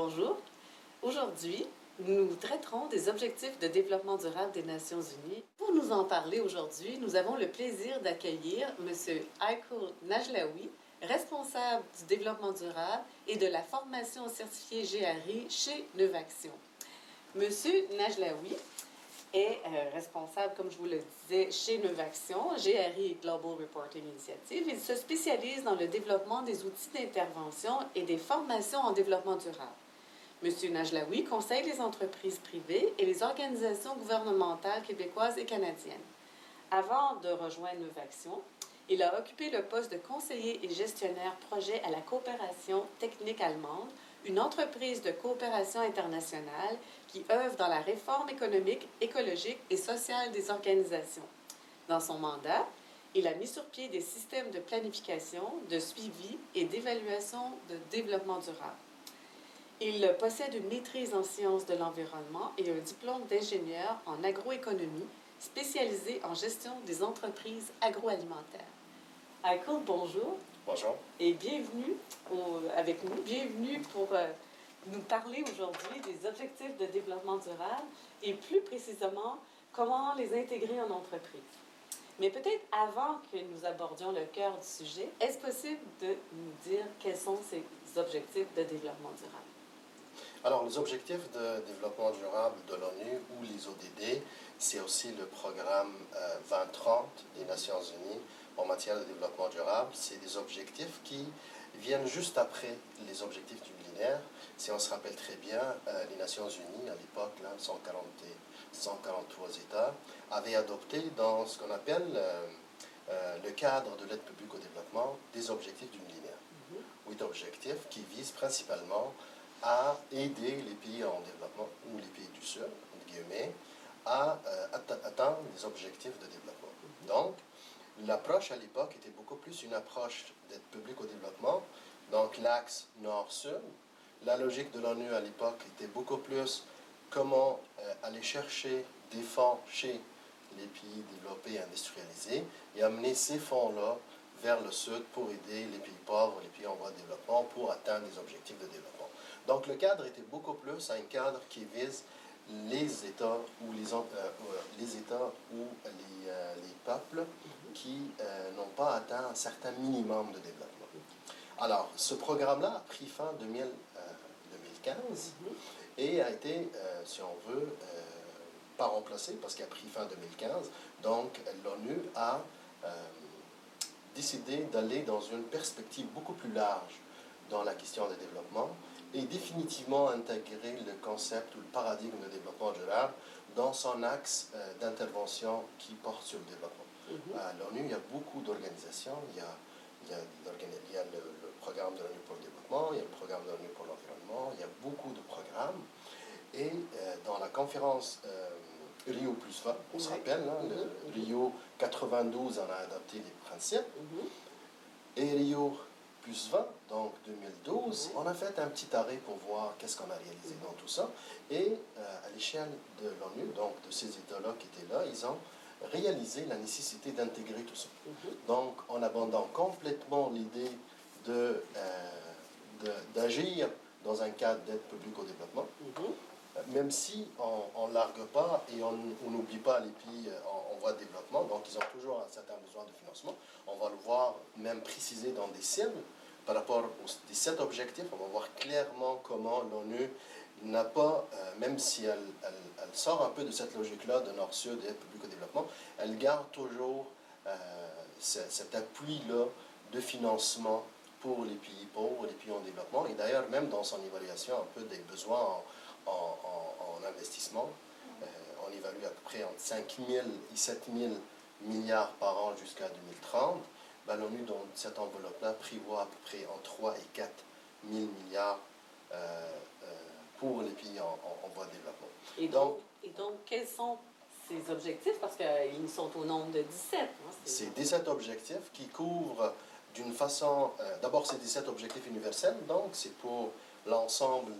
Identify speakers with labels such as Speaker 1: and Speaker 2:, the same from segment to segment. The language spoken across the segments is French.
Speaker 1: Bonjour. Aujourd'hui, nous traiterons des objectifs de développement durable des Nations Unies. Pour nous en parler aujourd'hui, nous avons le plaisir d'accueillir M. Aiko Najlaoui, responsable du développement durable et de la formation certifiée GRI chez Neuvaction. M. Najlaoui est euh, responsable, comme je vous le disais, chez Neuvaction, GRI Global Reporting Initiative. Il se spécialise dans le développement des outils d'intervention et des formations en développement durable. M. Najlaoui conseille les entreprises privées et les organisations gouvernementales québécoises et canadiennes. Avant de rejoindre Neuvaction, il a occupé le poste de conseiller et gestionnaire projet à la coopération technique allemande une entreprise de coopération internationale qui œuvre dans la réforme économique, écologique et sociale des organisations. Dans son mandat, il a mis sur pied des systèmes de planification, de suivi et d'évaluation de développement durable. Il possède une maîtrise en sciences de l'environnement et un diplôme d'ingénieur en agroéconomie spécialisé en gestion des entreprises agroalimentaires. Michael, bonjour.
Speaker 2: Bonjour.
Speaker 1: Et bienvenue avec nous. Bienvenue pour euh, nous parler aujourd'hui des objectifs de développement durable et plus précisément comment les intégrer en entreprise. Mais peut-être avant que nous abordions le cœur du sujet, est-ce possible de nous dire quels sont ces objectifs de développement durable?
Speaker 2: Alors, les objectifs de développement durable de l'ONU ou les ODD, c'est aussi le programme 2030 euh, des Nations Unies en matière de développement durable. C'est des objectifs qui viennent juste après les objectifs du millénaire. Si on se rappelle très bien, euh, les Nations Unies, à l'époque, 143 États, avaient adopté dans ce qu'on appelle euh, le cadre de l'aide publique au développement des objectifs du millénaire. Mm-hmm. Huit objectifs qui visent principalement à aider les pays en développement, ou les pays du Sud, guillemets, à euh, atteindre les objectifs de développement. Donc, l'approche à l'époque était beaucoup plus une approche d'aide publique au développement, donc l'axe nord-sud. La logique de l'ONU à l'époque était beaucoup plus comment euh, aller chercher des fonds chez les pays développés et industrialisés et amener ces fonds-là vers le sud pour aider les pays pauvres, les pays en voie de développement pour atteindre les objectifs de développement. Donc le cadre était beaucoup plus un cadre qui vise les États ou les, euh, euh, les États ou les, euh, les peuples qui n'ont pas atteint un certain minimum de développement. Alors, ce programme-là a pris fin en 2015 et a été, si on veut, pas remplacé parce qu'il a pris fin en 2015. Donc, l'ONU a décidé d'aller dans une perspective beaucoup plus large dans la question du développement et définitivement intégrer le concept ou le paradigme de développement durable dans son axe euh, d'intervention qui porte sur le développement. Mhm. À l'ONU, il y a beaucoup d'organisations. Il y a, il y a, il y a le, programme de l'ONU pour le développement, il y a le programme de l'ONU pour l'environnement, il y a beaucoup de programmes. Et euh, dans la conférence euh, Rio plus 20, on se rappelle, hein, le mhm. Rio 92 en a adopté les principes. Mhm. Et Rio plus 20, donc 2012, on a fait un petit arrêt pour voir qu'est-ce qu'on a réalisé dans tout ça. Et euh, à l'échelle de l'ONU, donc de ces États-là qui étaient là, ils ont réalisé la nécessité d'intégrer tout ça. Mhm. Donc, en abandonnant complètement l'idée de, euh, d'agir dans un cadre d'aide publique au développement, mhm. euh, même si on ne largue pas et on n'oublie pas les pays en, en, voie de développement, donc ils ont toujours un certain besoin de financement. On va le voir même précisé dans des cibles par rapport aux 17 objectifs, on va voir clairement comment l'ONU n'a pas, euh, même si elle, sort un peu de cette logique-là de Nord-Sud et public au développement, elle garde toujours euh, cet appui-là de financement pour les pays pauvres, les pays en développement. Et d'ailleurs, même dans son évaluation un peu des besoins en, en, investissement, euh, on évalue à peu près entre 5 000 et 7 000 milliards par an jusqu'à 2030 ben, l'ONU, dans cette enveloppe-là, prévoit à peu près entre 3 et 4 000 milliards euh, euh, pour les pays en, voie de développement.
Speaker 1: Et donc, et donc, quels sont ces objectifs? Parce qu'ils sont au nombre de 17. Hein,
Speaker 2: c'est 17 objectifs qui couvrent d'une façon... Euh, d'abord, c'est 17 objectifs universels, donc c'est pour l'ensemble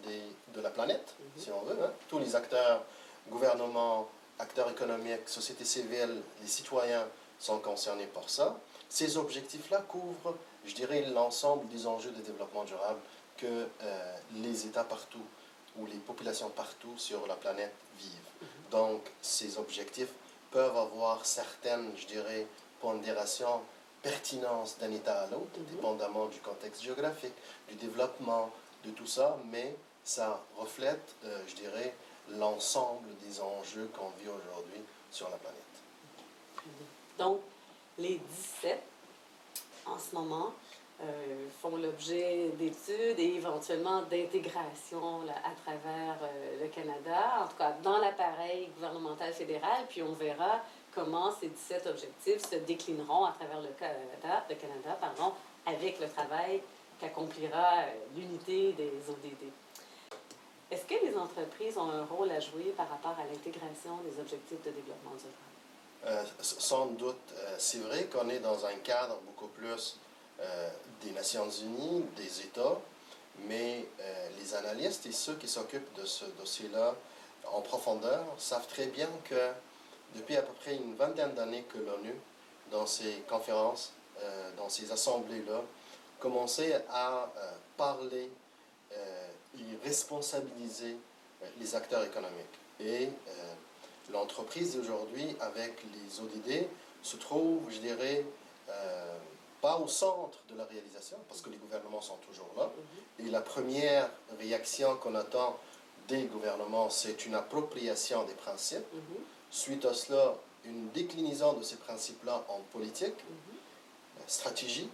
Speaker 2: de la planète, mhm. si on veut. Hein. Tous les acteurs, gouvernements, acteurs économiques, société civile, les citoyens sont concernés par ça. Ces objectifs-là couvrent, je dirais, l'ensemble des enjeux de développement durable que les États partout ou les populations partout sur la planète vivent. Mhm. Donc, ces objectifs peuvent avoir certaines, je dirais, pondérations, pertinence d'un État à l'autre, mhm. dépendamment du contexte géographique, du développement, de tout ça, mais ça reflète, euh, je dirais, l'ensemble des enjeux qu'on vit aujourd'hui sur la planète.
Speaker 1: Donc, les 17, en ce moment, euh, font l'objet d'études et éventuellement d'intégration à travers euh, le Canada, en tout cas dans l'appareil gouvernemental fédéral, puis on verra comment ces 17 objectifs se déclineront à travers le Canada, le Canada pardon, avec le travail qu'accomplira euh, l'unité des ODD. Est-ce que les entreprises ont un rôle à jouer par rapport à l'intégration des objectifs de développement durable?
Speaker 2: Sans doute. c'est vrai qu'on est dans un cadre beaucoup plus euh, des Nations Unies, des États, mais euh, les analystes et ceux qui s'occupent de ce dossier-là en profondeur savent très bien que depuis à peu près une vingtaine d'années que l'ONU, dans ses conférences, euh, dans ses assemblées-là, commençait à parler et responsabiliser les acteurs économiques. Et l'entreprise aujourd'hui, avec les ODD, se trouve, je dirais, pas au centre de la réalisation, parce que les gouvernements sont toujours là. Mhm. Et la première réaction qu'on attend des gouvernements, c'est une appropriation des principes. Mhm. Suite à cela, une déclinaison de ces principes-là en politique, mhm. stratégie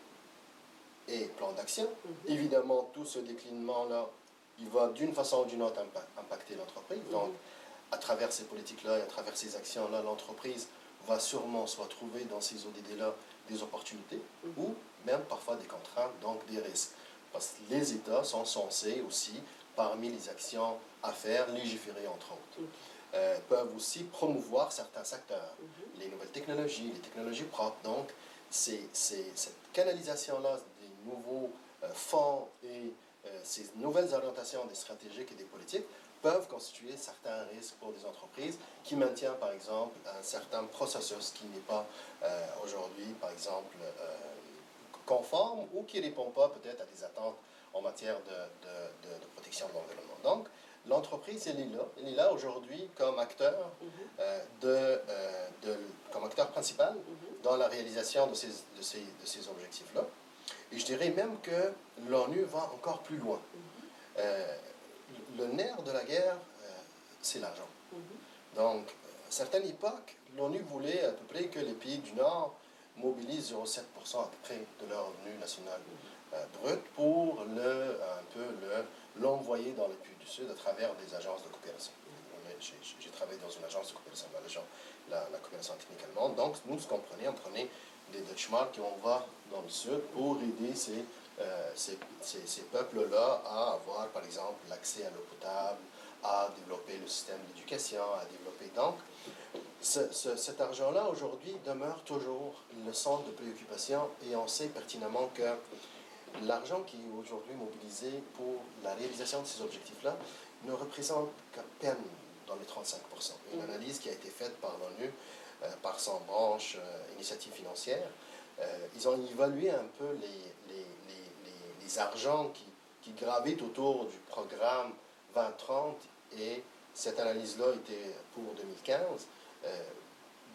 Speaker 2: et plan d'action. Évidemment, tout ce déclinement-là, il va d'une façon ou d'une autre impacter l'entreprise. Donc, à travers ces politiques-là et à travers ces actions-là, l'entreprise va sûrement se retrouver dans ces ODD-là des opportunités mhm. ou même parfois des contraintes, donc des risques. Parce que les États sont censés aussi, parmi les actions à faire, légiférer entre autres. Euh, peuvent aussi promouvoir certains secteurs, mhm. les nouvelles technologies, les technologies propres. Donc, c'est cette canalisation-là des nouveaux euh, fonds et euh, ces nouvelles orientations des stratégiques et des politiques peuvent constituer certains risques pour des entreprises qui maintiennent, par exemple, un certain processus qui n'est pas euh, aujourd'hui, par exemple, euh, conforme ou qui ne répond pas peut-être à des attentes en matière de, de, de, protection de l'environnement. Donc, l'entreprise, elle est là. Elle est là aujourd'hui comme acteur, mm-hmm. euh, de, de, comme acteur principal mm-hmm. dans la réalisation de ces, de ces, de ces objectifs-là. Et je dirais même que l'ONU va encore plus loin. Mm-hmm le nerf de la guerre, euh, c'est l'argent. Mhm. Donc, à certaines époques, l'ONU voulait à peu près que les pays du Nord mobilisent 0,7% à peu près de leur revenu national mhm. euh, brut pour le, un peu l'envoyer dans les pays du Sud à travers des agences de coopération. J'ai travaillé dans une agence de coopération la, la, coopération technique allemande. Donc, nous, ce qu'on prenait, on prenait des Dutchmarks qui on va dans le Sud pour aider ces euh, ces, ces, peuples-là à avoir, par exemple, l'accès à l'eau potable, à développer le système d'éducation, à développer. Donc, cet argent-là, aujourd'hui, demeure toujours le centre de préoccupation et on sait pertinemment que l'argent qui est aujourd'hui mobilisé pour la réalisation de ces objectifs-là ne représente qu'à peine dans les 35 Une mm. analyse qui a été faite par l'ONU, euh, par son branche euh, initiative financière, ils ont évalué un peu les, les les argents qui, qui gravitent autour du programme 2030 et cette analyse-là était pour 2015, euh,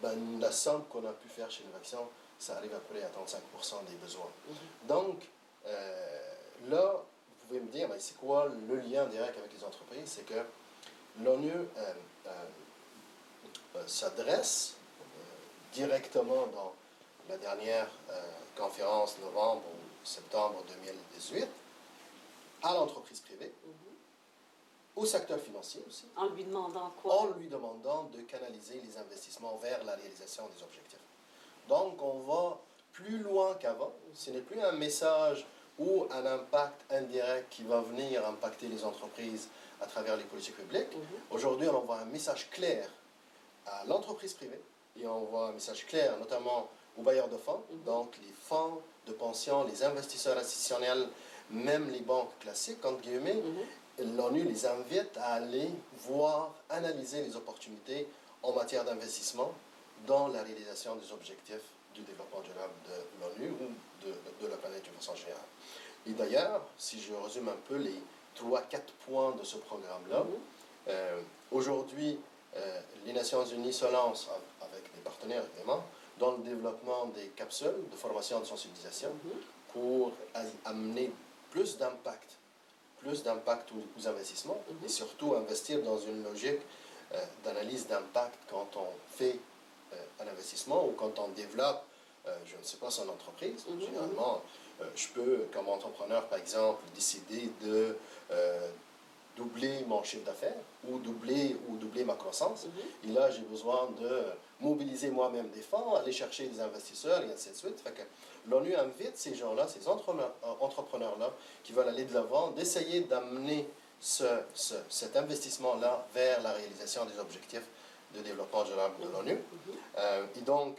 Speaker 2: ben, la somme qu'on a pu faire chez Novaction, ça arrive à peu près à 35% des besoins. Mm-hmm. Donc, euh, là, vous pouvez me dire, ben, c'est quoi le lien direct avec les entreprises? C'est que l'ONU euh, s'adresse directement dans la dernière conférence novembre septembre 2018, à l'entreprise privée, au secteur financier aussi.
Speaker 1: En lui demandant quoi?
Speaker 2: En lui demandant de canaliser les investissements vers la réalisation des objectifs. Donc, on va plus loin qu'avant. Ce n'est plus un message ou un impact indirect qui va venir impacter les entreprises à travers les politiques publiques. Mhm. Aujourd'hui, on envoie un message clair à l'entreprise privée et on envoie un message clair notamment aux bailleurs de fonds, mhm. donc les fonds de pension, les investisseurs institutionnels, même les banques classiques, entre guillemets, mhm. l'ONU les invite à aller voir, analyser les opportunités en matière d'investissement dans la réalisation des objectifs du développement durable de l'ONU ou de, de, la planète d'une façon générale. Et d'ailleurs, si je résume un peu les trois, quatre points de ce programme-là,
Speaker 1: Mhm.
Speaker 2: euh, aujourd'hui, euh, les Nations Unies se lancent, avec des partenaires évidemment, dans le développement des capsules de formation de sensibilisation
Speaker 1: Mhm.
Speaker 2: pour amener plus d'impact, plus d'impact aux, aux investissements
Speaker 1: Mhm.
Speaker 2: et surtout investir dans une logique euh, d'analyse d'impact quand on fait euh, un investissement ou quand on développe, euh, je ne sais pas, son entreprise.
Speaker 1: Mhm,
Speaker 2: Généralement, je peux, comme entrepreneur par exemple, décider de doubler mon chiffre d'affaires ou doubler, ou doubler ma croissance. Et là, j'ai besoin de mobiliser moi-même des fonds, aller chercher des investisseurs et ainsi de suite. Fait que l'ONU invite ces gens-là, ces euh, entrepreneurs-là, qui veulent aller de l'avant, d'essayer d'amener ce, ce- cet investissement-là vers la réalisation des objectifs de développement durable de l'ONU.
Speaker 1: Mhm.
Speaker 2: Euh, et donc,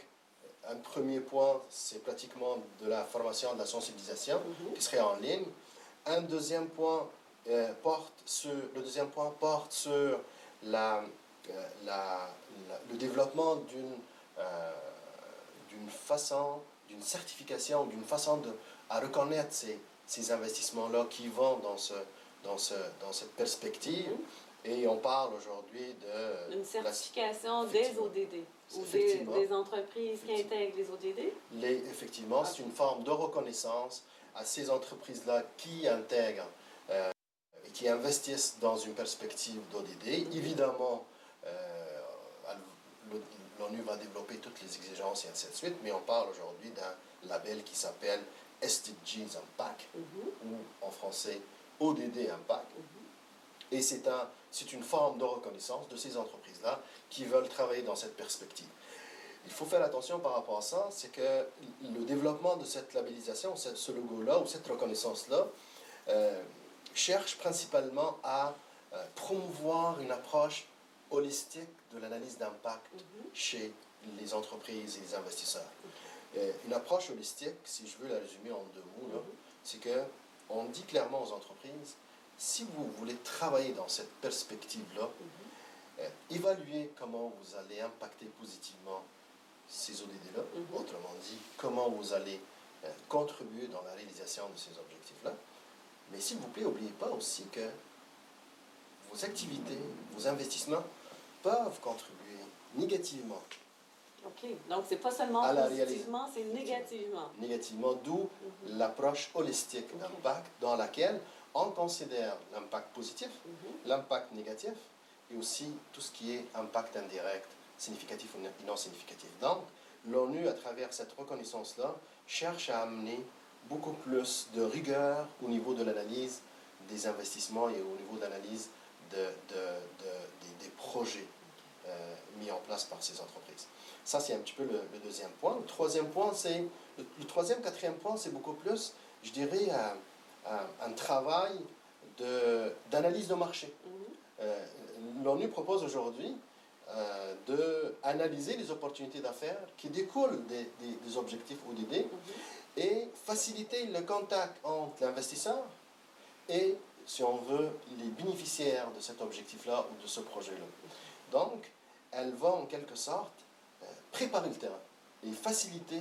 Speaker 2: un premier point, c'est pratiquement de la formation, de la sensibilisation
Speaker 1: Mhm.
Speaker 2: qui serait en ligne. Un deuxième point euh, porte sur, le deuxième point porte sur la, la- la- le développement d'une euh, d'une façon, d'une certification, d'une façon de, à reconnaître ces, ces investissements-là qui vont dans, ce, dans, ce, dans cette perspective.
Speaker 1: Mhm.
Speaker 2: Et on parle aujourd'hui de...
Speaker 1: Une
Speaker 2: la-
Speaker 1: certification des. ODD ou des, des entreprises qui intègrent les ODD.
Speaker 2: Les, effectivement, c'est une forme de reconnaissance à ces entreprises-là qui intègrent euh, et qui investissent dans une perspective d'ODD.
Speaker 1: Mhm.
Speaker 2: Évidemment, euh, l'ONU va développer toutes les exigences et ainsi de suite, mais on parle aujourd'hui d'un label qui s'appelle SDGs Impact,
Speaker 1: Mhm.
Speaker 2: ou en français ODD Impact.
Speaker 1: Mhm.
Speaker 2: Et c'est un, une forme de reconnaissance de ces entreprises-là qui veulent travailler dans cette perspective. Il faut faire attention par rapport à ça, c'est que le développement de cette labellisation, ce ce logo-là ou cette reconnaissance-là, euh, cherche principalement à euh, promouvoir une approche holistique de l'analyse d'impact
Speaker 1: Mhm.
Speaker 2: chez les entreprises et les investisseurs. Euh, une approche holistique, si je veux la résumer en deux mots,
Speaker 1: Mhm.
Speaker 2: c'est que on dit clairement aux entreprises, si vous voulez travailler dans cette perspective-là,
Speaker 1: Mhm.
Speaker 2: euh, évaluez comment vous allez impacter positivement ces ODD-là, autrement dit, comment vous allez euh, contribuer dans la réalisation de ces objectifs-là. Mais s'il vous plaît, n'oubliez pas aussi que vos activités, vos investissements peuvent contribuer négativement,
Speaker 1: OK. Donc, c'est pas seulement
Speaker 2: À
Speaker 1: positivement, c'est négativement.
Speaker 2: négativement, d'où
Speaker 1: Mhm.
Speaker 2: l'approche holistique d'impact dans laquelle on considère l'impact positif,
Speaker 1: Mhm.
Speaker 2: l'impact négatif et aussi tout ce qui est impact indirect, significatif ou non- non significatif. Donc, l'ONU, à travers cette reconnaissance-là, cherche à amener beaucoup plus de rigueur au niveau de l'analyse des investissements et au niveau de l'analyse de, de- de- des, des projets euh, mis en place par ces entreprises. Ça, c'est un petit peu le, le deuxième point. Le troisième point, c'est... Le, le troisième, quatrième point, c'est beaucoup plus, je dirais, un, un- un travail de- d'analyse de, marché.
Speaker 1: Mhm.
Speaker 2: Euh, L'ONU propose aujourd'hui euh, d'analyser les opportunités d'affaires qui découlent des, des- des objectifs ODD
Speaker 1: Mhm.
Speaker 2: et faciliter le contact entre l'investisseur et, si on veut, les bénéficiaires de cet objectif-là ou de ce projet-là. Donc, elle va en quelque sorte euh, préparer le terrain et faciliter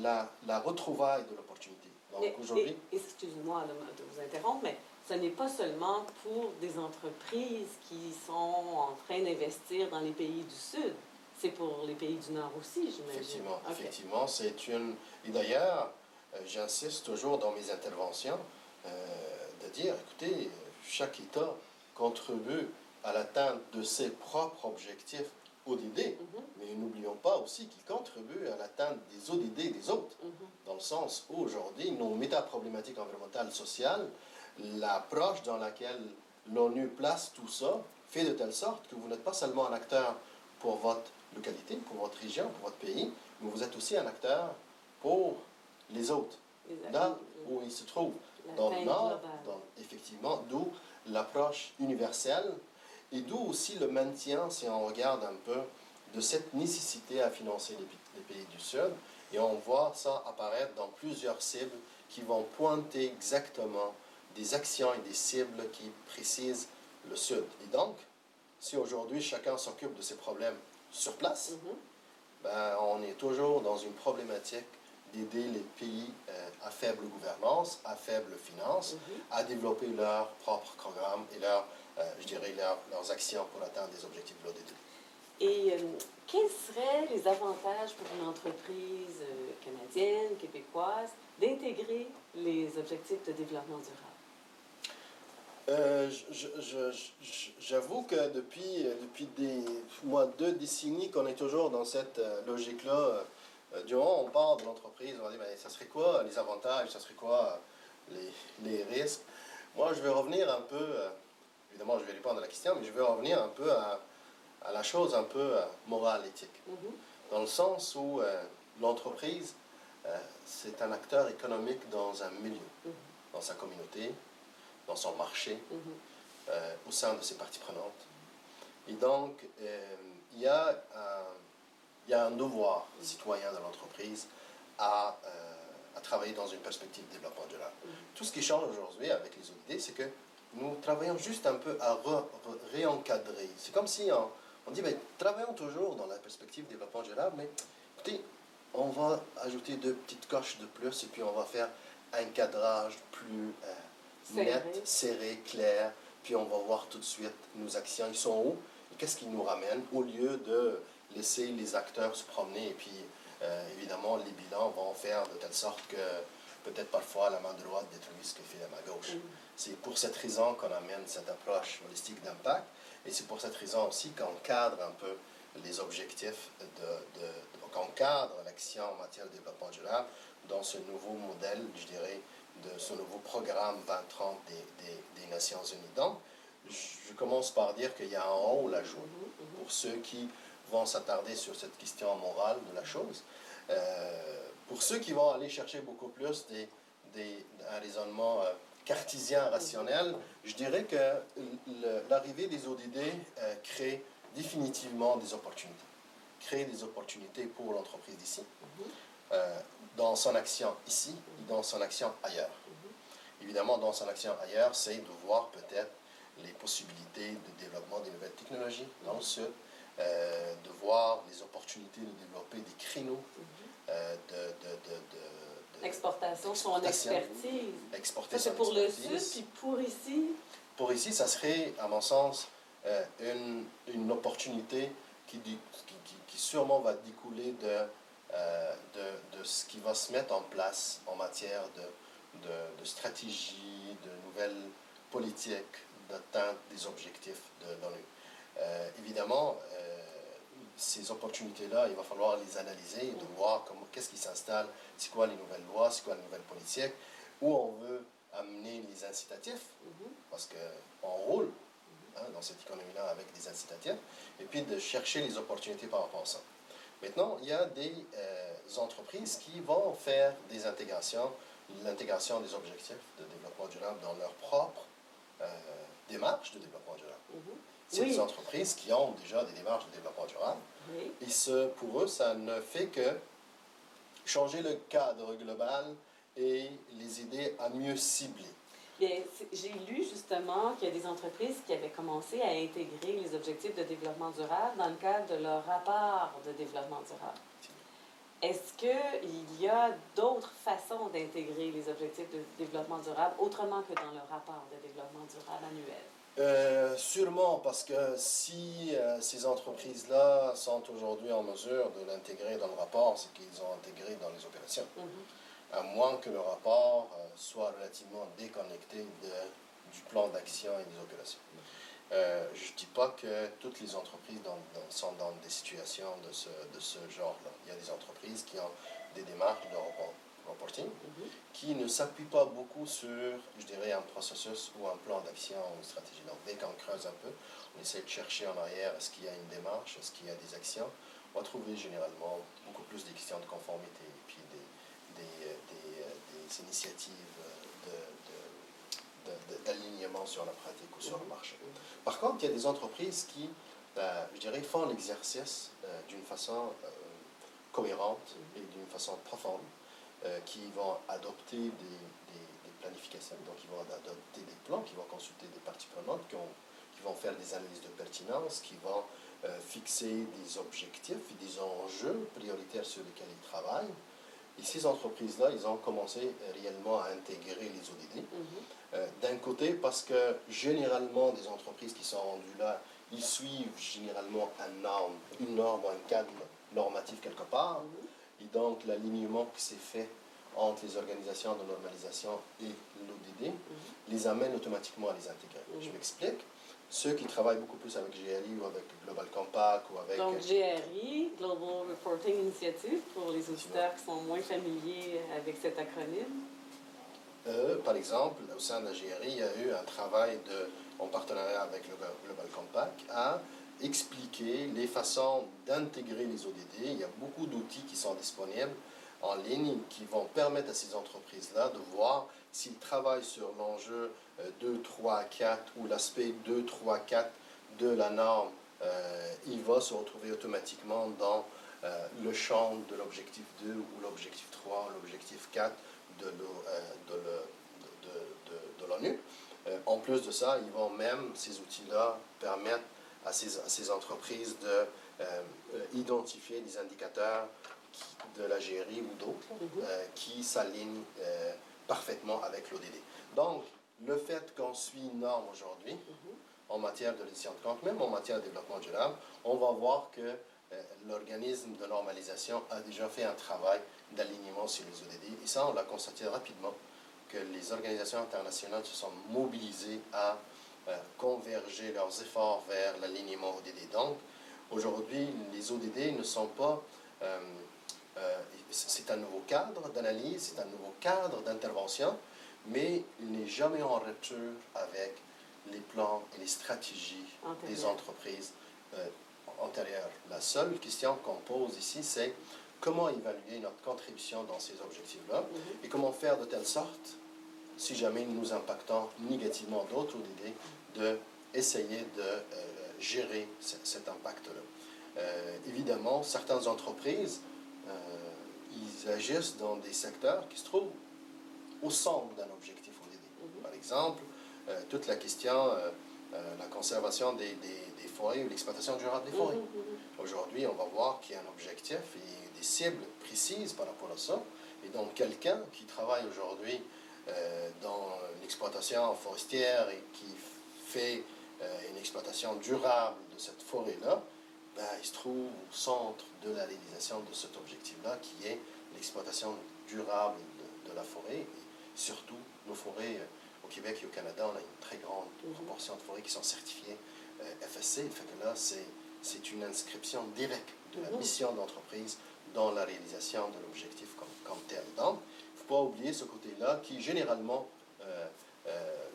Speaker 2: la, la retrouvaille de l'opportunité. Donc aujourd'hui,
Speaker 1: Excusez-moi de, vous interrompre, mais ce n'est pas seulement pour des entreprises qui sont en train d'investir dans les pays du Sud. C'est pour les pays du Nord aussi, j'imagine.
Speaker 2: Effectivement,
Speaker 1: OK.
Speaker 2: effectivement, c'est une... Et d'ailleurs, euh, j'insiste toujours dans mes interventions euh, de dire, écoutez, chaque État contribue à l'atteinte de ses propres objectifs ODD,
Speaker 1: Mhm.
Speaker 2: mais n'oublions pas aussi qu'il contribue à l'atteinte des ODD des autres,
Speaker 1: Mhm.
Speaker 2: dans le sens où aujourd'hui, nos métaproblématiques environnementales, sociales, l'approche dans laquelle l'ONU place tout ça, fait de telle sorte que vous n'êtes pas seulement un acteur pour votre localité, pour votre région, pour votre pays, mais vous êtes aussi un acteur pour les autres, là où ils se trouvent, dans le Nord, dans- effectivement, d'où l'approche universelle et d'où aussi le maintien, si on regarde un peu, de cette nécessité à financer les, pays du Sud. Et on voit ça apparaître dans plusieurs cibles qui vont pointer exactement des actions et des cibles qui précisent le Sud. Et donc, si aujourd'hui chacun s'occupe de ses problèmes sur place,
Speaker 1: Mhm.
Speaker 2: ben, on est toujours dans une problématique d'aider les pays à faible gouvernance, à faible finance,
Speaker 1: Mhm.
Speaker 2: à développer leurs propres programmes et leurs, je dirais, leurs, leurs actions pour atteindre des objectifs de l'ODD.
Speaker 1: Et euh, quels seraient les avantages pour une entreprise euh, canadienne, québécoise, d'intégrer les objectifs de développement durable?
Speaker 2: Euh, J'avoue que depuis, depuis des moi, deux décennies qu'on est toujours dans cette euh, logique-là, euh, euh, du moment où on part de l'entreprise, on va dire, ben, ça serait quoi les avantages, ça serait quoi euh, les, les risques? Moi, je vais revenir un peu, euh, évidemment, je vais répondre à la question, mais je vais revenir un peu à, à la chose un peu euh, morale, éthique.
Speaker 1: Mhm.
Speaker 2: Dans le sens où euh, l'entreprise, euh, c'est un acteur économique dans un milieu,
Speaker 1: Mhm.
Speaker 2: dans sa communauté, dans son marché,
Speaker 1: Mhm.
Speaker 2: euh, au sein de ses parties prenantes. Et donc, euh, il, y a un, il y a un devoir citoyen de l'entreprise à, euh, à travailler dans une perspective de développement durable.
Speaker 1: Mhm.
Speaker 2: Tout ce qui change aujourd'hui avec les ODD, c'est que nous travaillons juste un peu à re- re- réencadrer. C'est comme si on, on dit, ben, travaillons toujours dans la perspective de développement durable, mais écoutez, on va ajouter deux petites coches de plus et puis on va faire un cadrage plus euh, net, serré, clair, puis on va voir tout de suite nos actions, ils sont où, qu'est-ce qui nous ramène, au lieu de laisser les acteurs se promener, et puis euh, évidemment, les bilans vont faire de telle sorte que peut-être parfois la main droite détruit ce que fait la main gauche.
Speaker 1: Mhm.
Speaker 2: C'est pour cette raison qu'on amène cette approche holistique d'impact, et c'est pour cette raison aussi qu'on cadre un peu les objectifs, de, de, qu'on cadre l'action en matière de développement durable dans ce nouveau modèle, je dirais, de ce nouveau programme 2030 des, des, des Nations Unies. Donc, je commence par dire qu'il y a un rôle à jouer
Speaker 1: Mhm. Mhm.
Speaker 2: pour ceux qui vont s'attarder sur cette question morale de la chose. Euh, pour ceux qui vont aller chercher beaucoup plus des, des, un raisonnement euh, cartésien, rationnel, je dirais que l'arrivée des ODD euh, crée définitivement des opportunités. Crée des opportunités pour l'entreprise d'ici, euh, dans son action ici dans son action ailleurs. Évidemment, dans son action ailleurs, c'est de voir peut-être les possibilités de développement des nouvelles technologies dans le Sud, euh, de voir les opportunités de développer des créneaux euh, de, de, de, de- de-
Speaker 1: Exportation, son expertise.
Speaker 2: exporter
Speaker 1: Ça, c'est pour le. Sud, puis pour ici.
Speaker 2: Pour ici, ça serait, à mon sens, euh, une, une opportunité qui, qui, qui, qui sûrement va découler de, euh, de, de ce qui va se mettre en place en matière de, stratégie, de nouvelles politiques, d'atteinte des objectifs de l'ONU. Euh, évidemment, euh, ces opportunités-là, il va falloir les analyser et de voir qu'est-ce qui s'installe, c'est quoi les nouvelles lois, c'est quoi les nouvelles politiques, où on veut amener les incitatifs,
Speaker 1: Mhm.
Speaker 2: parce qu'on roule hein, dans cette économie-là avec des incitatifs, et puis de chercher les opportunités par rapport à ça. Maintenant, il y a des euh, entreprises qui vont faire des intégrations, l'intégration des objectifs de développement durable dans leur propre euh, démarche de développement durable.
Speaker 1: Mhm.
Speaker 2: C'est
Speaker 1: Oui.
Speaker 2: des entreprises qui ont déjà des démarches de développement durable,
Speaker 1: Oui.
Speaker 2: et ce, pour eux, ça ne fait que changer le cadre global et les aider à mieux cibler.
Speaker 1: J'ai lu justement qu'il y a des entreprises qui avaient commencé à intégrer les objectifs de développement durable dans le cadre de leur rapport de développement durable. Est-ce qu'il y a d'autres façons d'intégrer les objectifs de développement durable autrement que dans le rapport de développement durable annuel?
Speaker 2: Euh, sûrement, parce que si euh, ces entreprises-là sont aujourd'hui en mesure de l'intégrer dans le rapport, c'est qu'ils ont intégré dans les opérations.
Speaker 1: Mhm.
Speaker 2: À moins que le rapport euh, soit relativement déconnecté de- du plan d'action et des opérations. Je ne dis pas que toutes les entreprises dans- dans- sont dans des situations de ce, de ce genre-là. Il y a des entreprises qui ont des démarches de report- reporting
Speaker 1: Mhm.
Speaker 2: qui ne s'appuie pas beaucoup sur, je dirais, un processus ou un plan d'action ou une stratégie. Donc, dès qu'on creuse un peu, on essaie de chercher en arrière, est-ce qu'il y a une démarche, est-ce qu'il y a des actions? On va trouver généralement beaucoup plus des questions de conformité et puis des, des, euh, des, euh, des initiatives euh, de- de- de- de- d'alignement sur la pratique ou sur le marché. Par contre, il y a des entreprises qui, euh, je dirais, font l'exercice euh, d'une façon euh, cohérente et d'une façon profonde, euh, qui vont adopter des, des- des planifications, donc ils vont adopter des plans, qui vont consulter des parties prenantes, qui, ont- qui vont faire des analyses de pertinence, qui vont euh, fixer des objectifs et des enjeux prioritaires sur lesquels ils travaillent, Et ces entreprises-là, ils ont commencé réellement à intégrer les ODD. Euh, d'un côté, parce que généralement, des entreprises qui sont rendues là, ils suivent généralement un norme, une norme, un cadre normatif quelque part. Et donc, l'alignement qui s'est fait entre les organisations de normalisation et l'ODD les amène automatiquement à les intégrer. Je m'explique ceux qui travaillent beaucoup plus avec GRI ou avec Global Compact ou avec...
Speaker 1: Donc GRI, Global Reporting Initiative, pour les auditeurs qui sont moins familiers avec cet acronyme.
Speaker 2: Euh, par exemple, au sein de la GRI, il y a eu un travail de, en partenariat avec le Global Compact à expliquer les façons d'intégrer les ODD. Il y a beaucoup d'outils qui sont disponibles en ligne qui vont permettre à ces entreprises-là de voir s'ils travaillent sur l'enjeu 2, 3, 4 ou l'aspect 2, 3, 4 de la norme, euh, il va se retrouver automatiquement dans euh, le champ de l'objectif 2 ou l'objectif 3 ou l'objectif 4 de l'ONU. Euh, en plus de ça, ils vont même, ces outils-là, permettre à ces, à ces entreprises d'identifier des indicateurs de la GRI ou d'autres mm-hmm. qui s'alignent parfaitement avec l'ODD. Donc, le fait qu'on suit une norme aujourd'hui, mhm. en matière de l'édition de compte, même en matière de développement durable, on va voir que euh, l'organisme de normalisation a déjà fait un travail d'alignement sur les ODD. Et ça, on l'a constaté rapidement, que les organisations internationales se sont mobilisées à euh, converger leurs efforts vers l'alignement ODD. Donc, aujourd'hui, les ODD ne sont pas... Euh, c'est un nouveau cadre d'analyse, c'est un nouveau cadre d'intervention, mais il n'est jamais en rupture avec les plans et les stratégies des entreprises euh, antérieures. La seule question qu'on pose ici, c'est comment évaluer notre contribution dans ces objectifs-là mhm. et comment faire de telle sorte, si jamais nous impactons négativement d'autres idées, de essayer de euh, gérer cet impact-là. Euh, évidemment, certaines entreprises, ils agissent dans des secteurs qui se trouvent au centre d'un objectif ODD. Mhm. Par exemple, euh, toute la question, euh, euh, la conservation des, des, forêts ou l'exploitation durable des forêts. Mhm, mhm. Aujourd'hui, on va voir qu'il y a un objectif et des cibles précises par rapport à ça. Et donc, quelqu'un qui travaille aujourd'hui dans l'exploitation forestière et qui fait une exploitation durable de cette forêt-là, ben, il se trouve au centre de la réalisation de cet objectif-là, qui est l'exploitation durable de, de, la forêt surtout nos forêts euh, au Québec et au Canada, on a une très grande mhm. proportion de forêts qui sont certifiées euh, FSC. Fait que là, c'est une inscription directe de la mhm. mission d'entreprise dans la réalisation de l'objectif comme, comme, tel. Donc, pas oublier ce côté-là qui est généralement euh,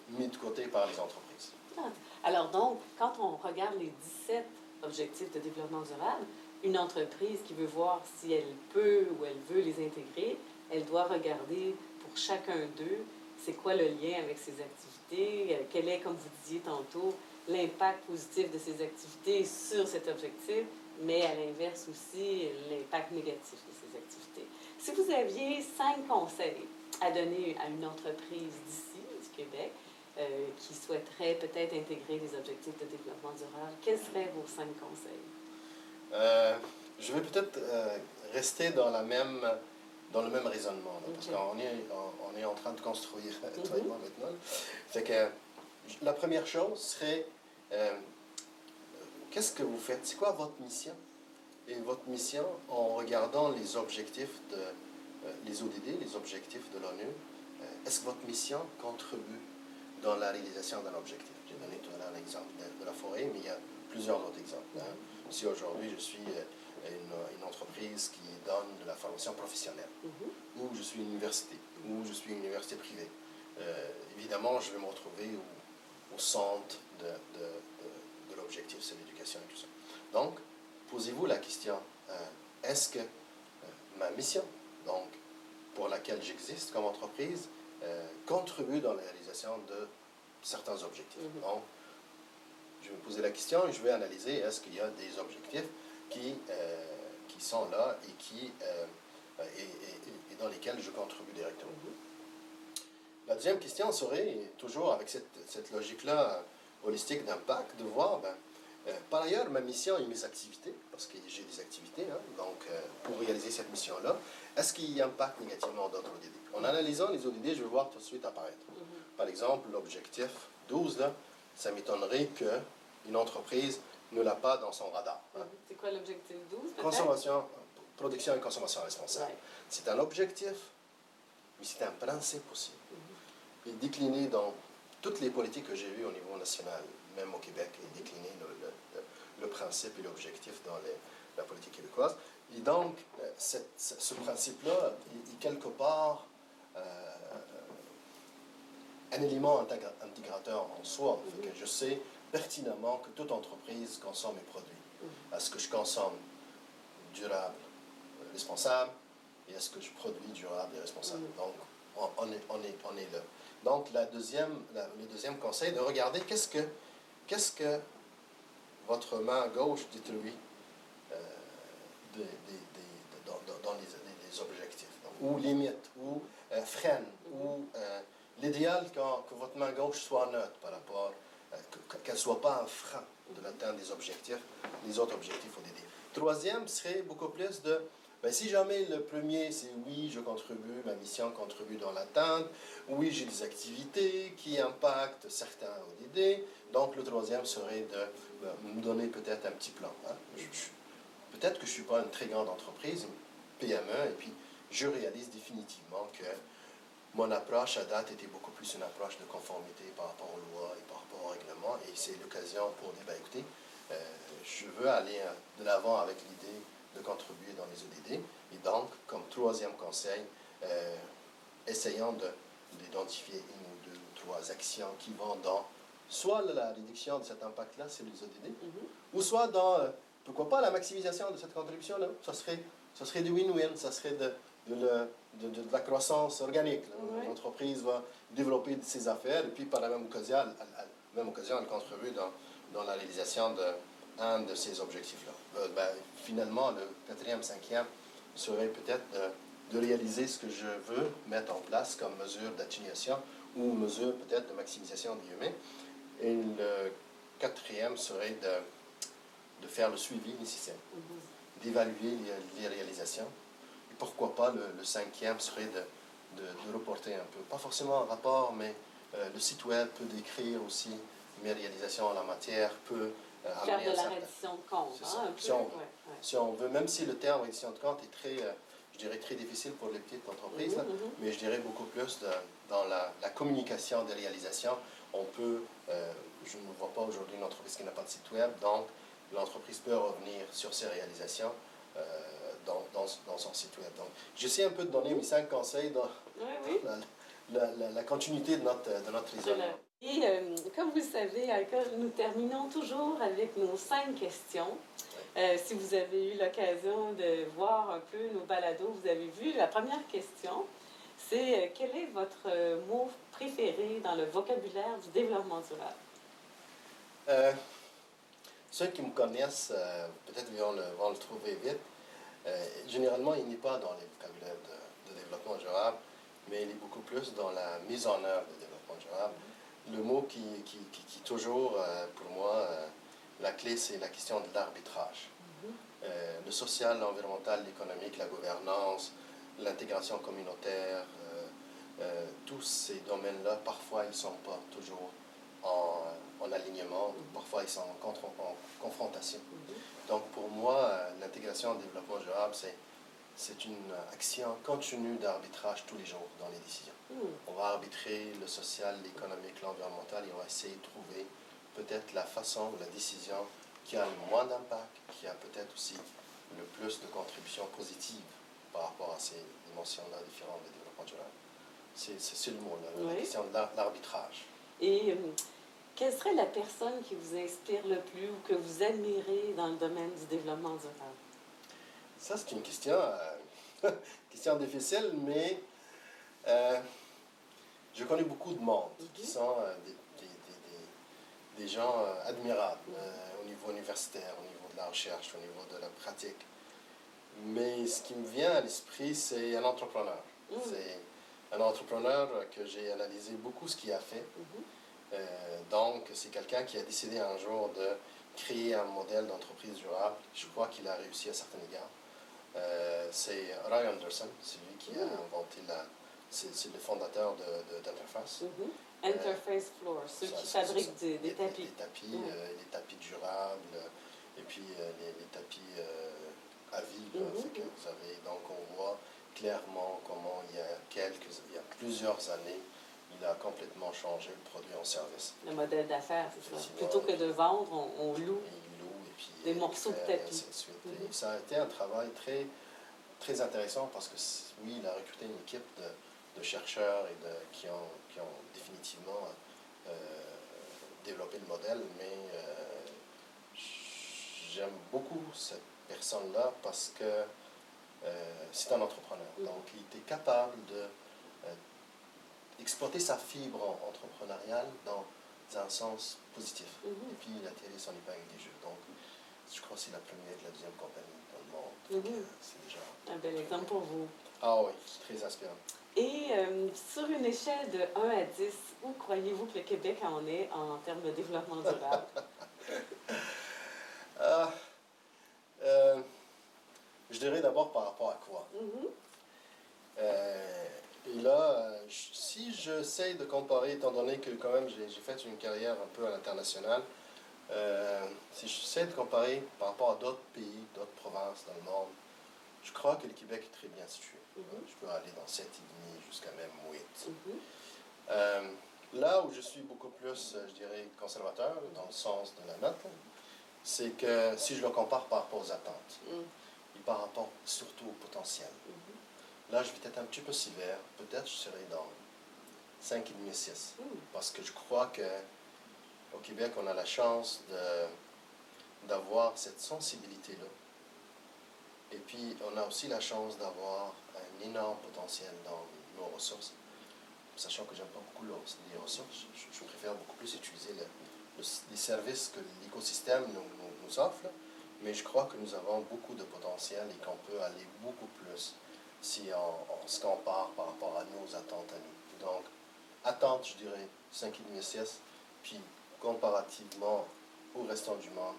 Speaker 2: mis de côté par les entreprises.
Speaker 1: Ah. Alors donc, quand on regarde les 17 objectifs de développement durable, une entreprise qui veut voir si elle peut ou elle veut les intégrer, elle doit regarder chacun d'eux, c'est quoi le lien avec ses activités, euh, quel est, comme vous disiez tantôt, l'impact positif de ces activités sur cet objectif, mais à l'inverse aussi, l'impact négatif. Si vous aviez cinq conseils à donner à une entreprise d'ici, du Québec, euh, qui souhaiterait peut-être intégrer les objectifs de développement durable, quels seraient vos cinq conseils?
Speaker 2: Euh, je vais peut-être rester dans la même dans le même raisonnement. parce qu'on est, on, est en train de construire, toi et moi maintenant. Fait que la première chose serait euh, qu'est-ce que vous faites? C'est quoi votre mission? Et votre mission, en regardant les objectifs de euh, les ODD, les objectifs de l'ONU, euh, est-ce que votre mission contribue dans la réalisation d'un objectif? J'ai donné tout à l'heure l'exemple de, la forêt, mais il y a plusieurs autres exemples. Hein. Si aujourd'hui je suis une, une, entreprise qui donne de la formation professionnelle, mhm. ou je suis une université, ou je suis une université privée. Euh, évidemment, je vais me retrouver au, au centre de, de, de, l'objectif, c'est l'éducation et tout ça. Donc, posez-vous la question, euh, est-ce que euh, ma mission, donc, pour laquelle j'existe comme entreprise, contribue dans la réalisation de certains objectifs? Mhm. Donc, je vais me poser la question et je vais analyser est-ce qu'il y a des objectifs qui, euh, qui sont là et, qui, euh, et, dans lesquels je contribue directement? Mm-hmm. La deuxième question serait, toujours avec cette, cette logique-là holistique d'impact, de voir, ben, euh, par ailleurs, ma mission et mes activités, parce que j'ai des activités, hein, donc pour réaliser cette mission-là, est-ce qu'il impacte négativement d'autres ODD En analysant les ODD, je vais voir tout de suite apparaître.
Speaker 1: Mhm.
Speaker 2: Par exemple, l'objectif 12, là, ça m'étonnerait qu'une entreprise ne l'a pas dans son radar. hein.
Speaker 1: C'est quoi l'objectif 12 peut-être?
Speaker 2: Consommation, production et consommation responsable.
Speaker 1: Ouais.
Speaker 2: C'est un objectif, mais c'est un principe aussi.
Speaker 1: Mhm.
Speaker 2: Et décliné dans toutes les politiques que j'ai vues au niveau national, même au Québec, et décliné le, le- le- le principe et l'objectif dans les- la politique québécoise. Et donc, euh, cette- ce principe-là est, quelque part euh, un élément intégra- intégrateur en soi. Fait que je sais pertinemment que toute entreprise consomme mes produits.
Speaker 1: Mhm.
Speaker 2: Est-ce que je consomme durable, euh, responsable, et est-ce que je produis durable et responsable?
Speaker 1: Mhm.
Speaker 2: Donc, on, on est, on, est, on est là. Donc, la deuxième, la- le deuxième conseil, de regarder qu'est-ce que, qu'est-ce que votre main gauche détruit euh, des- dans, dans- les, les- objectifs, ou limite, ou euh, freine, ou euh, l'idéal que votre main gauche soit neutre par rapport, euh, que- que- qu'elle ne soit pas un frein de l'atteinte des objectifs, les autres objectifs ODD. Troisième serait beaucoup plus de, ben, si jamais le premier c'est oui, je contribue, ma mission contribue dans l'atteinte, oui, j'ai des activités qui impactent certains ODD, donc le troisième serait de ben, me donner peut-être un petit plan. hein. Peut-être que je ne suis pas une très grande entreprise, PME, et puis je réalise définitivement que mon approche à date était beaucoup plus une approche de conformité par rapport aux lois et par rapport au règlement, et c'est l'occasion pour dire, ben, écoutez, euh, je veux aller euh, de l'avant avec l'idée de contribuer dans les ODD, et donc, comme troisième conseil, euh, essayons de- d'identifier une ou deux ou trois actions qui vont dans soit la réduction de cet impact-là sur les ODD,
Speaker 1: Mhm.
Speaker 2: ou soit dans, euh, pourquoi pas, la maximisation de cette contribution-là. Ça serait, ça serait du win-win, ça serait de, de, le- de- de- de la croissance organique. L'entreprise va développer ses affaires et puis par la même occasion, elle, elle- même occasion, elle contribue dans, dans la réalisation de un de ces objectifs-là. Euh, ben, finalement, le quatrième, cinquième serait peut-être de, de réaliser ce que je veux mettre en place comme mesure d'atténuation ou mesure peut-être de maximisation des humains. Et le quatrième serait de, de faire le suivi nécessaire,
Speaker 1: Mhm.
Speaker 2: d'évaluer les, les réalisations. Et pourquoi pas, le, le cinquième serait de, de, de reporter un peu. Pas forcément un rapport, mais euh, le site web peut décrire aussi mes réalisations en la matière, peut
Speaker 1: Faire
Speaker 2: amener
Speaker 1: de la
Speaker 2: certain-
Speaker 1: reddition de compte, hein,
Speaker 2: ça.
Speaker 1: un peu.
Speaker 2: Si on-
Speaker 1: ouais, ouais.
Speaker 2: si on veut, même si le terme reddition de compte est très, euh, je dirais, très difficile pour les petites entreprises, là,
Speaker 1: Mhm, mhm.
Speaker 2: mais je dirais beaucoup plus de- dans la, la communication des réalisations. On peut, euh, je ne vois pas aujourd'hui une entreprise qui n'a pas de site web, donc l'entreprise peut revenir sur ses réalisations euh, dans, dans, dans son site web. Donc, j'essaie un peu de donner mes cinq conseils dans
Speaker 1: Oui, oui.
Speaker 2: la, la- la- la continuité de notre, de notre.
Speaker 1: Et euh, comme vous le savez, nous terminons toujours avec nos cinq questions. Euh, si vous avez eu l'occasion de voir un peu nos balados, vous avez vu la première question, c'est euh, quel est votre mot préféré dans le vocabulaire du développement durable?
Speaker 2: Ceux qui me connaissent, peut-être vont le, vont le trouver vite. Généralement, il n'est pas dans les vocabulaires de, de développement durable, mais il est beaucoup plus dans la mise en œuvre de développement durable. Le mot qui, qui, qui, toujours, euh, pour moi, euh, la clé, c'est la question de l'arbitrage. Euh, le social, l'environnemental, l'économique, la gouvernance, l'intégration communautaire, tous ces domaines-là, parfois, ils ne sont pas toujours en, en alignement, parfois, ils sont en, en confrontation. Donc, pour moi, l'intégration en développement durable, c'est, c'est une action continue d'arbitrage tous les jours dans les décisions.
Speaker 1: Hmm.
Speaker 2: On va arbitrer le social, l'économique, l'environnemental et on va essayer de trouver peut-être la façon ou la décision qui a le moins d'impact, qui a peut-être aussi le plus de contributions positives par rapport à ces dimensions-là différentes de développement durable. C'est, le mot, la
Speaker 1: Oui.
Speaker 2: question de l'arbitrage.
Speaker 1: Et euh, quelle serait la personne qui vous inspire le plus ou que vous admirez dans le domaine du développement durable?
Speaker 2: Ça, c'est une question, euh, question difficile, mais euh, je connais beaucoup de monde qui
Speaker 1: Mhm.
Speaker 2: sont euh, des, des, des- des- des gens admirables au niveau universitaire, au niveau de la recherche, au niveau de la pratique. Mais ce qui me vient à l'esprit, c'est un entrepreneur.
Speaker 1: Mhm.
Speaker 2: C'est un entrepreneur que j'ai analysé beaucoup ce qu'il a fait.
Speaker 1: Mhm.
Speaker 2: Donc, c'est quelqu'un qui a décidé un jour de créer un modèle d'entreprise durable. Je crois qu'il a réussi à certains égards. Euh, c'est Ray Anderson, c'est lui qui a
Speaker 1: Mm.
Speaker 2: inventé la. C'est le fondateur de- de- d'Interface.
Speaker 1: Mhm. Interface Floor, ceux
Speaker 2: Ça,
Speaker 1: qui fabriquent des, tapis.
Speaker 2: Les, tapis,
Speaker 1: Ouais.
Speaker 2: euh, les tapis durables, et puis euh, les, les tapis euh, à vie. là.
Speaker 1: Mhm.
Speaker 2: Fait que vous avez, donc on voit clairement comment il y a quelques, il y a plusieurs années, il a complètement changé le produit en service.
Speaker 1: Le modèle d'affaires, c'est ça. Plutôt que de vendre, on, on loue.
Speaker 2: Et puis
Speaker 1: Des morceaux tapis.
Speaker 2: ainsi de suite.
Speaker 1: Mhm.
Speaker 2: ça a été un travail très, très intéressant parce que oui, il a recruté une équipe de, de chercheurs et de, qui, ont, qui ont définitivement euh, développé le modèle, mais euh, j'aime beaucoup cette personne-là parce que euh, c'est un entrepreneur. Donc, il était capable de euh, exploiter sa fibre en- entrepreneuriale dans un sens positif.
Speaker 1: Mhm.
Speaker 2: Et puis, il a tiré son épingle des jeux. Donc, je crois que c'est la première et la deuxième compagnie dans le monde.
Speaker 1: Mhm.
Speaker 2: C'est déjà...
Speaker 1: Un bel exemple pour vous.
Speaker 2: Ah oui, très inspirant.
Speaker 1: Et euh, sur une échelle de 1 à 10, où croyez-vous que le Québec en est en termes de développement durable?
Speaker 2: Ah, euh, je dirais d'abord par rapport à quoi?
Speaker 1: Mhm.
Speaker 2: Euh, et là, euh, si j'essaie de comparer, étant donné que quand même j'ai fait une carrière un peu à l'international, euh, si j'essaie de comparer par rapport à d'autres pays, d'autres provinces dans le monde, je crois que le Québec est très bien situé.
Speaker 1: Mhm.
Speaker 2: Je peux aller dans 7,5 jusqu'à même 8.
Speaker 1: Mhm.
Speaker 2: Euh, là où je suis beaucoup plus, euh, je dirais, conservateur, dans le sens de la note, c'est que si je le compare par rapport aux attentes,
Speaker 1: Mhm.
Speaker 2: et par rapport surtout au potentiel.
Speaker 1: Mhm.
Speaker 2: Là, je vais être un petit peu sévère. Peut-être je serai dans 5,5 6.
Speaker 1: Mhm.
Speaker 2: Parce que je crois que au Québec, on a la chance d'avoir cette sensibilité-là. Et puis, on a aussi la chance d'avoir un énorme potentiel dans nos ressources. Sachant que j'aime pas beaucoup le- les ressources, je, préfère beaucoup plus utiliser le- le- les services que l'écosystème nous, offre. Mais je crois que nous avons beaucoup de potentiel et qu'on peut aller beaucoup plus si on, se compare par rapport à nos attentes à nous. Donc, attente, je dirais 5,5 6, puis comparativement au restant du monde,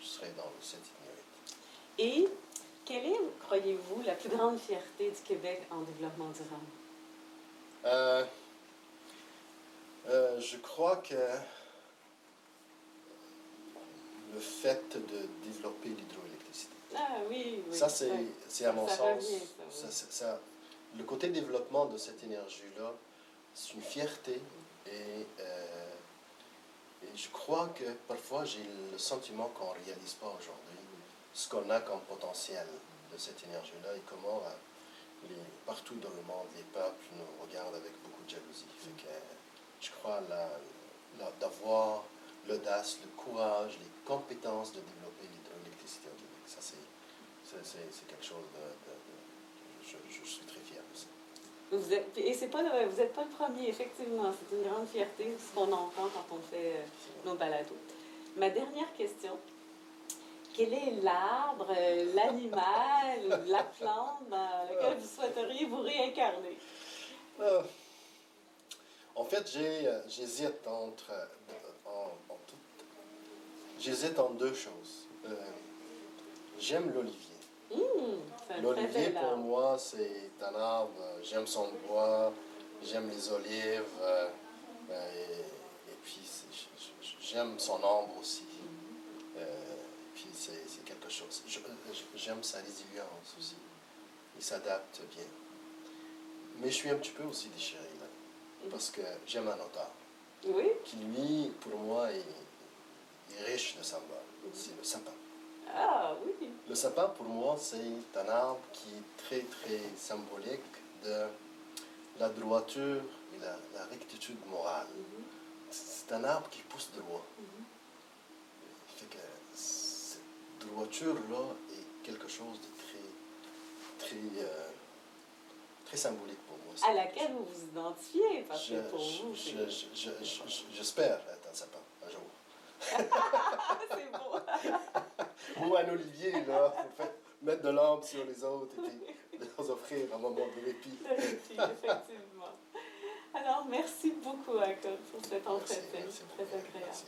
Speaker 2: je serais dans le 7,5 8.
Speaker 1: Et quelle est, croyez-vous, la plus grande fierté du Québec en développement durable?
Speaker 2: Euh, euh, je crois que le fait de développer l'hydroélectricité,
Speaker 1: Ah oui, oui.
Speaker 2: ça c'est
Speaker 1: oui.
Speaker 2: c'est à mon
Speaker 1: Ça
Speaker 2: sens,
Speaker 1: ça, oui.
Speaker 2: ça- ça- ça- le côté développement de cette énergie-là, c'est une fierté et, euh, et je crois que parfois j'ai le sentiment qu'on ne réalise pas aujourd'hui ce qu'on a comme potentiel de cette énergie-là et comment euh, partout dans le monde les peuples nous regardent avec beaucoup de jalousie. Je crois d'avoir l'audace, le courage, les compétences de développer l'hydroélectricité au Québec. Ça, c'est, quelque chose de- je, je suis très
Speaker 1: Vous êtes, et c'est pas vous n'êtes pas le premier, effectivement. C'est une grande fierté, ce qu'on entend quand on fait euh, nos balados. Ma dernière question. Quel est l'arbre, euh, l'animal, la plante dans vous souhaiteriez vous réincarner?
Speaker 2: Euh, en fait, j'hésite entre, en- en j'hésite en deux choses. J'aime l'olivier.
Speaker 1: Très
Speaker 2: L'olivier, pour moi, c'est un arbre. euh, J'aime son bois, j'aime les olives, euh, euh, et, et puis j'aime son ombre aussi. Euh, et puis c'est quelque chose. J'aime sa résilience aussi. Il s'adapte bien. Mais je suis un petit peu aussi déchiré là, parce que j'aime un auteur
Speaker 1: Oui?
Speaker 2: qui, lui, pour moi, est, est riche de symboles. C'est le sapin.
Speaker 1: Ah oui.
Speaker 2: Le sapin, pour moi, c'est un arbre qui est très, très symbolique de la droiture et la, la rectitude morale.
Speaker 1: Mhm,
Speaker 2: C'est un arbre qui pousse droit.
Speaker 1: mhm.
Speaker 2: Fait que cette droiture-là est quelque chose de très, très, euh, très symbolique pour moi.
Speaker 1: À laquelle vous vous identifiez, parce que pour vous,
Speaker 2: je-
Speaker 1: c'est
Speaker 2: je- je- je- je- J'espère être un sapin un jour.
Speaker 1: C'est beau.
Speaker 2: Ou un olivier, là, pour faire- mettre de l'ombre sur les autres et puis leur offrir un moment de répit.
Speaker 1: Effectivement. Alors, merci beaucoup, Akon, pour cet
Speaker 2: Merci,
Speaker 1: entretien. Très agréable.
Speaker 2: Merci.